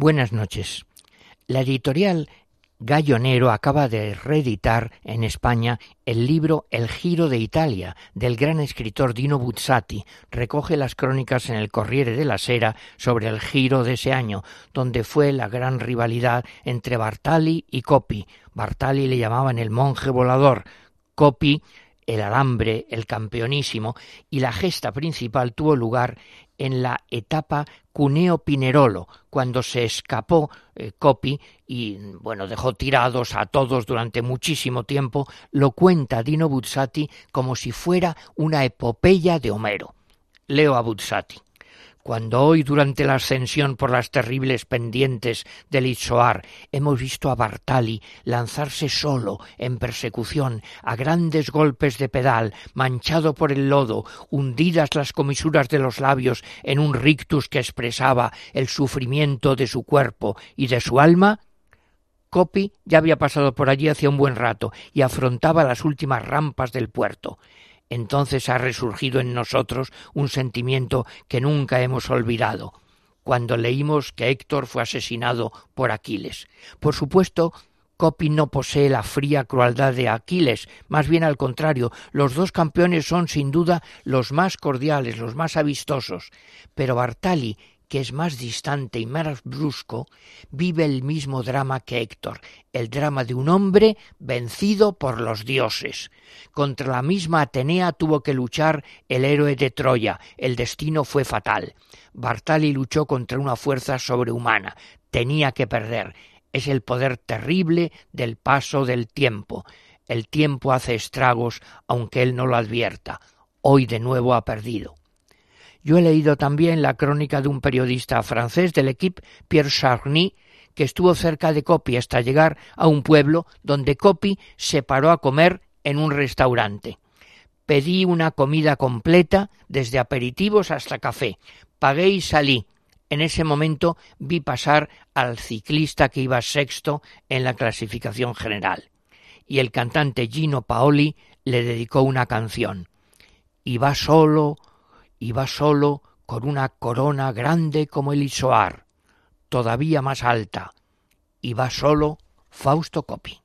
Buenas noches. La editorial Gallonero acaba de reeditar en España el libro El Giro de Italia del gran escritor Dino Buzzati. Recoge las crónicas en el Corriere della Sera sobre el Giro de ese año, donde fue la gran rivalidad entre Bartali y Coppi. Bartali le llamaban el monje volador, Coppi el alambre, el campeonísimo, y la gesta principal tuvo lugar en la etapa Cuneo Pinerolo, cuando se escapó eh, Coppi y bueno, dejó tirados a todos durante muchísimo tiempo, lo cuenta Dino Buzzati como si fuera una epopeya de Homero. Leo a Buzzati. Cuando hoy, durante la ascensión por las terribles pendientes del Itzoar, hemos visto a Bartali lanzarse solo en persecución a grandes golpes de pedal, manchado por el lodo, hundidas las comisuras de los labios en un rictus que expresaba el sufrimiento de su cuerpo y de su alma, Copy ya había pasado por allí hacía un buen rato y afrontaba las últimas rampas del puerto entonces ha resurgido en nosotros un sentimiento que nunca hemos olvidado, cuando leímos que Héctor fue asesinado por Aquiles. Por supuesto, Copy no posee la fría crueldad de Aquiles, más bien al contrario, los dos campeones son sin duda los más cordiales, los más avistosos, pero Bartali que es más distante y más brusco, vive el mismo drama que Héctor, el drama de un hombre vencido por los dioses. Contra la misma Atenea tuvo que luchar el héroe de Troya, el destino fue fatal. Bartali luchó contra una fuerza sobrehumana, tenía que perder. Es el poder terrible del paso del tiempo. El tiempo hace estragos aunque él no lo advierta. Hoy de nuevo ha perdido. Yo he leído también la crónica de un periodista francés del equipo, Pierre Charny, que estuvo cerca de Copy hasta llegar a un pueblo donde Copy se paró a comer en un restaurante. Pedí una comida completa, desde aperitivos hasta café. Pagué y salí. En ese momento vi pasar al ciclista que iba sexto en la clasificación general. Y el cantante Gino Paoli le dedicó una canción. Iba solo, iba solo con una corona grande como el Isoar, todavía más alta. Iba solo Fausto Coppi.